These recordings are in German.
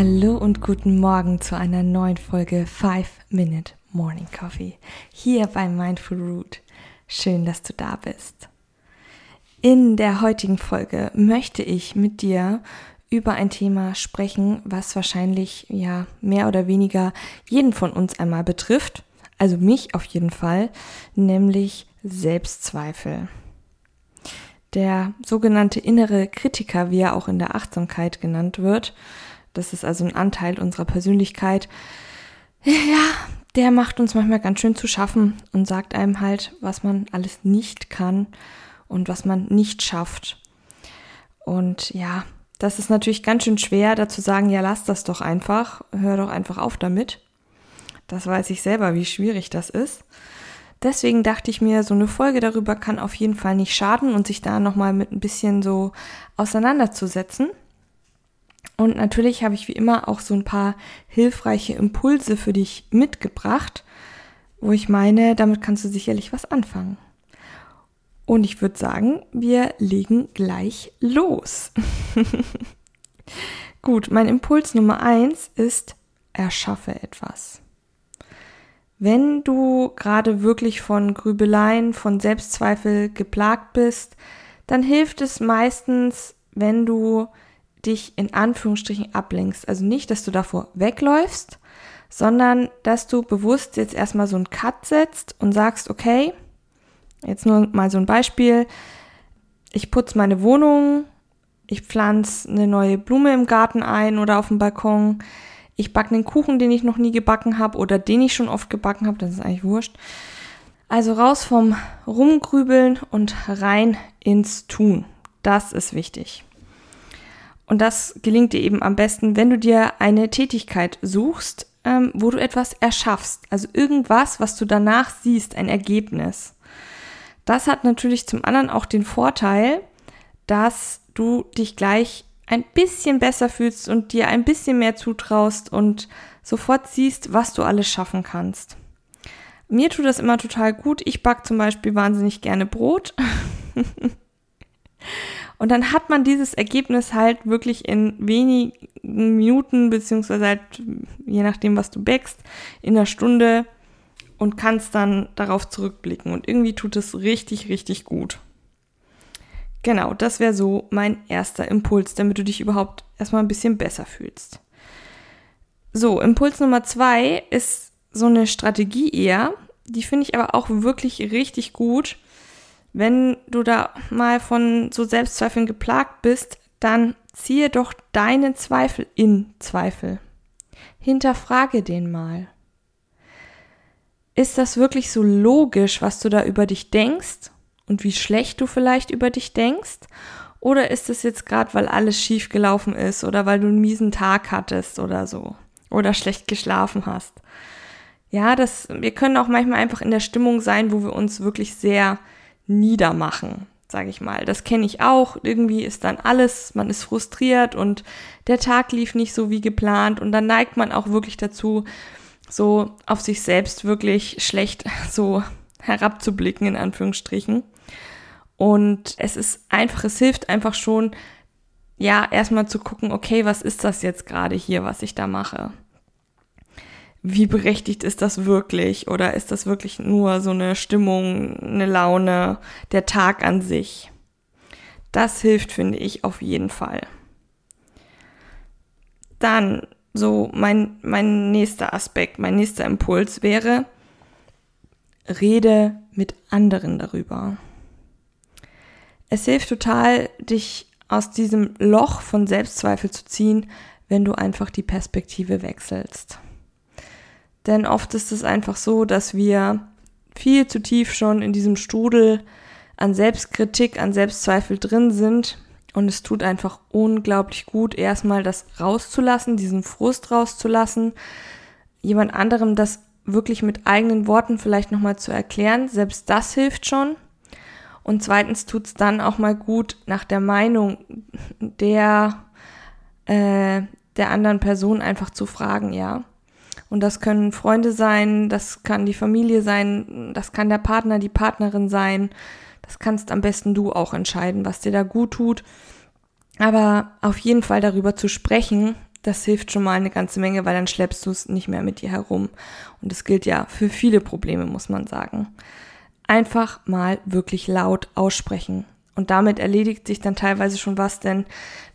Hallo und guten Morgen zu einer neuen Folge 5 Minute Morning Coffee hier bei Mindful Root. Schön, dass du da bist. In der heutigen Folge möchte ich mit dir über ein Thema sprechen, was wahrscheinlich ja mehr oder weniger jeden von uns einmal betrifft, also mich auf jeden Fall, nämlich Selbstzweifel. Der sogenannte innere Kritiker, wie er auch in der Achtsamkeit genannt wird, das ist also ein Anteil unserer Persönlichkeit, ja, der macht uns manchmal ganz schön zu schaffen und sagt einem halt, was man alles nicht kann und was man nicht schafft. Und ja, das ist natürlich ganz schön schwer, da zu sagen, ja, lass das doch einfach, hör doch einfach auf damit. Das weiß ich selber, wie schwierig das ist. Deswegen dachte ich mir, so eine Folge darüber kann auf jeden Fall nicht schaden und sich da nochmal mit ein bisschen so auseinanderzusetzen. Und natürlich habe ich wie immer auch so ein paar hilfreiche Impulse für dich mitgebracht, wo ich meine, damit kannst du sicherlich was anfangen. Und ich würde sagen, wir legen gleich los. Gut, mein Impuls Nummer eins ist, erschaffe etwas. Wenn du gerade wirklich von Grübeleien, von Selbstzweifel geplagt bist, dann hilft es meistens, wenn du dich in Anführungsstrichen ablenkst. Also nicht, dass du davor wegläufst, sondern dass du bewusst jetzt erstmal so einen Cut setzt und sagst, okay, Jetzt nur mal so ein Beispiel. Ich putze meine Wohnung, ich pflanze eine neue Blume im Garten ein oder auf dem Balkon. Ich backe einen Kuchen, den ich noch nie gebacken habe oder den ich schon oft gebacken habe, das ist eigentlich wurscht. Also raus vom Rumgrübeln und rein ins Tun. Das ist wichtig. Und das gelingt dir eben am besten, wenn du dir eine Tätigkeit suchst, ähm, wo du etwas erschaffst. Also irgendwas, was du danach siehst, ein Ergebnis. Das hat natürlich zum anderen auch den Vorteil, dass du dich gleich ein bisschen besser fühlst und dir ein bisschen mehr zutraust und sofort siehst, was du alles schaffen kannst. Mir tut das immer total gut. Ich backe zum Beispiel wahnsinnig gerne Brot. und dann hat man dieses Ergebnis halt wirklich in wenigen Minuten, beziehungsweise halt, je nachdem, was du bäckst, in einer Stunde und kannst dann darauf zurückblicken. Und irgendwie tut es richtig, richtig gut. Genau, das wäre so mein erster Impuls, damit du dich überhaupt erstmal ein bisschen besser fühlst. So, Impuls Nummer zwei ist so eine Strategie eher. Die finde ich aber auch wirklich richtig gut. Wenn du da mal von so Selbstzweifeln geplagt bist, dann ziehe doch deinen Zweifel in Zweifel. Hinterfrage den mal ist das wirklich so logisch, was du da über dich denkst und wie schlecht du vielleicht über dich denkst? Oder ist es jetzt gerade, weil alles schief gelaufen ist oder weil du einen miesen Tag hattest oder so oder schlecht geschlafen hast? Ja, das, wir können auch manchmal einfach in der Stimmung sein, wo wir uns wirklich sehr niedermachen, sage ich mal. Das kenne ich auch. Irgendwie ist dann alles, man ist frustriert und der Tag lief nicht so wie geplant und dann neigt man auch wirklich dazu, so auf sich selbst wirklich schlecht so herabzublicken, in Anführungsstrichen. Und es ist einfach, es hilft einfach schon, ja, erstmal zu gucken, okay, was ist das jetzt gerade hier, was ich da mache? Wie berechtigt ist das wirklich? Oder ist das wirklich nur so eine Stimmung, eine Laune, der Tag an sich? Das hilft, finde ich, auf jeden Fall. Dann so mein, mein nächster Aspekt, mein nächster Impuls wäre, rede mit anderen darüber. Es hilft total, dich aus diesem Loch von Selbstzweifel zu ziehen, wenn du einfach die Perspektive wechselst. Denn oft ist es einfach so, dass wir viel zu tief schon in diesem Strudel an Selbstkritik, an Selbstzweifel drin sind und es tut einfach unglaublich gut, erstmal das rauszulassen, diesen Frust rauszulassen, jemand anderem das wirklich mit eigenen Worten vielleicht nochmal zu erklären. Selbst das hilft schon. Und zweitens tut es dann auch mal gut, nach der Meinung der, äh, der anderen Person einfach zu fragen, ja. Und das können Freunde sein, das kann die Familie sein, das kann der Partner, die Partnerin sein. Das kannst am besten du auch entscheiden, was dir da gut tut. Aber auf jeden Fall darüber zu sprechen, das hilft schon mal eine ganze Menge, weil dann schleppst du es nicht mehr mit dir herum. Und das gilt ja für viele Probleme, muss man sagen. Einfach mal wirklich laut aussprechen. Und damit erledigt sich dann teilweise schon was, denn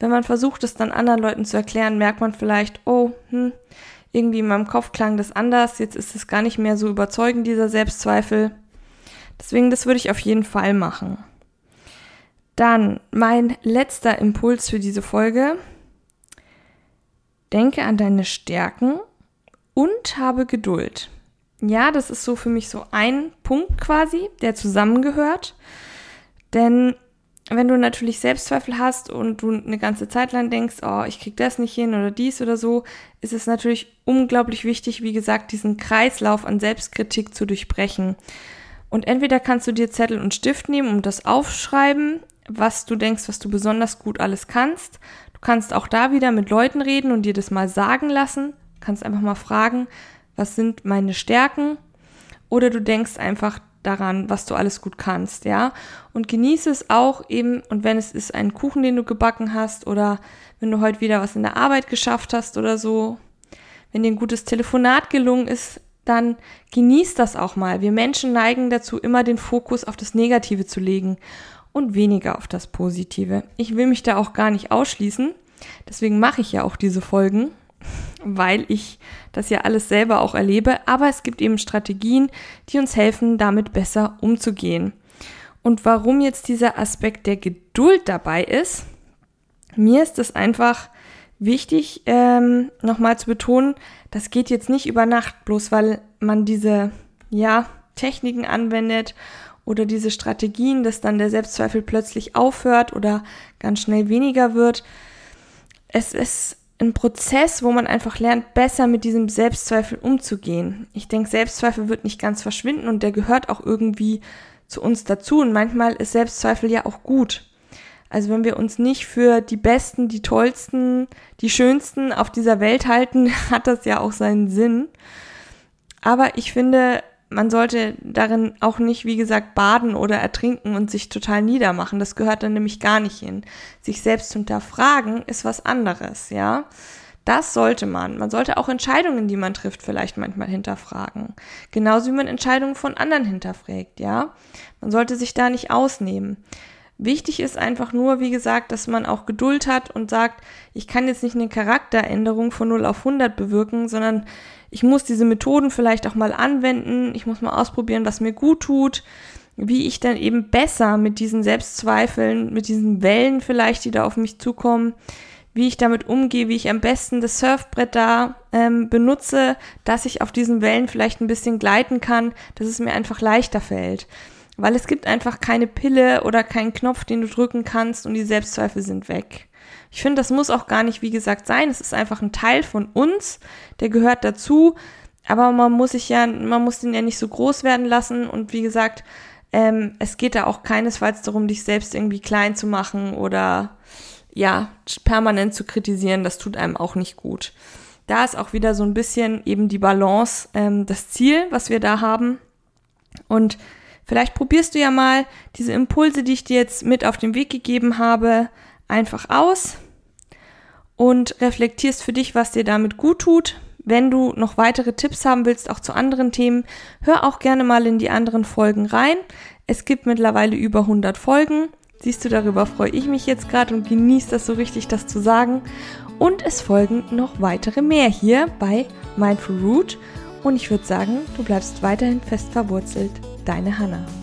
wenn man versucht, es dann anderen Leuten zu erklären, merkt man vielleicht, oh, hm, irgendwie in meinem Kopf klang das anders, jetzt ist es gar nicht mehr so überzeugend, dieser Selbstzweifel. Deswegen, das würde ich auf jeden Fall machen. Dann mein letzter Impuls für diese Folge Denke an deine Stärken und habe Geduld. Ja, das ist so für mich so ein Punkt quasi, der zusammengehört. Denn wenn du natürlich Selbstzweifel hast und du eine ganze Zeit lang denkst, oh, ich krieg das nicht hin oder dies oder so, ist es natürlich unglaublich wichtig, wie gesagt, diesen Kreislauf an Selbstkritik zu durchbrechen. Und entweder kannst du dir Zettel und Stift nehmen und das aufschreiben, was du denkst, was du besonders gut alles kannst kannst auch da wieder mit Leuten reden und dir das mal sagen lassen. Kannst einfach mal fragen, was sind meine Stärken? Oder du denkst einfach daran, was du alles gut kannst, ja? Und genieße es auch eben, und wenn es ist ein Kuchen, den du gebacken hast, oder wenn du heute wieder was in der Arbeit geschafft hast oder so, wenn dir ein gutes Telefonat gelungen ist, dann genieß das auch mal. Wir Menschen neigen dazu, immer den Fokus auf das Negative zu legen und weniger auf das Positive. Ich will mich da auch gar nicht ausschließen. Deswegen mache ich ja auch diese Folgen, weil ich das ja alles selber auch erlebe. Aber es gibt eben Strategien, die uns helfen, damit besser umzugehen. Und warum jetzt dieser Aspekt der Geduld dabei ist, mir ist es einfach wichtig, ähm, nochmal zu betonen, das geht jetzt nicht über Nacht, bloß weil man diese, ja, Techniken anwendet oder diese Strategien, dass dann der Selbstzweifel plötzlich aufhört oder ganz schnell weniger wird. Es ist ein Prozess, wo man einfach lernt, besser mit diesem Selbstzweifel umzugehen. Ich denke, Selbstzweifel wird nicht ganz verschwinden und der gehört auch irgendwie zu uns dazu. Und manchmal ist Selbstzweifel ja auch gut. Also wenn wir uns nicht für die Besten, die Tollsten, die Schönsten auf dieser Welt halten, hat das ja auch seinen Sinn. Aber ich finde, man sollte darin auch nicht, wie gesagt, baden oder ertrinken und sich total niedermachen. Das gehört dann nämlich gar nicht hin. Sich selbst hinterfragen ist was anderes, ja. Das sollte man. Man sollte auch Entscheidungen, die man trifft, vielleicht manchmal hinterfragen. Genauso wie man Entscheidungen von anderen hinterfragt, ja. Man sollte sich da nicht ausnehmen. Wichtig ist einfach nur, wie gesagt, dass man auch Geduld hat und sagt, ich kann jetzt nicht eine Charakteränderung von 0 auf 100 bewirken, sondern ich muss diese Methoden vielleicht auch mal anwenden, ich muss mal ausprobieren, was mir gut tut, wie ich dann eben besser mit diesen Selbstzweifeln, mit diesen Wellen vielleicht, die da auf mich zukommen, wie ich damit umgehe, wie ich am besten das Surfbrett da ähm, benutze, dass ich auf diesen Wellen vielleicht ein bisschen gleiten kann, dass es mir einfach leichter fällt. Weil es gibt einfach keine Pille oder keinen Knopf, den du drücken kannst und die Selbstzweifel sind weg. Ich finde, das muss auch gar nicht, wie gesagt, sein. Es ist einfach ein Teil von uns, der gehört dazu. Aber man muss sich ja, man muss den ja nicht so groß werden lassen. Und wie gesagt, ähm, es geht da auch keinesfalls darum, dich selbst irgendwie klein zu machen oder ja, permanent zu kritisieren. Das tut einem auch nicht gut. Da ist auch wieder so ein bisschen eben die Balance, ähm, das Ziel, was wir da haben. Und vielleicht probierst du ja mal diese Impulse, die ich dir jetzt mit auf den Weg gegeben habe, einfach aus und reflektierst für dich, was dir damit gut tut. Wenn du noch weitere Tipps haben willst, auch zu anderen Themen, hör auch gerne mal in die anderen Folgen rein. Es gibt mittlerweile über 100 Folgen. Siehst du, darüber freue ich mich jetzt gerade und genieße das so richtig, das zu sagen. Und es folgen noch weitere mehr hier bei Mindful Root. Und ich würde sagen, du bleibst weiterhin fest verwurzelt. Deine Hannah.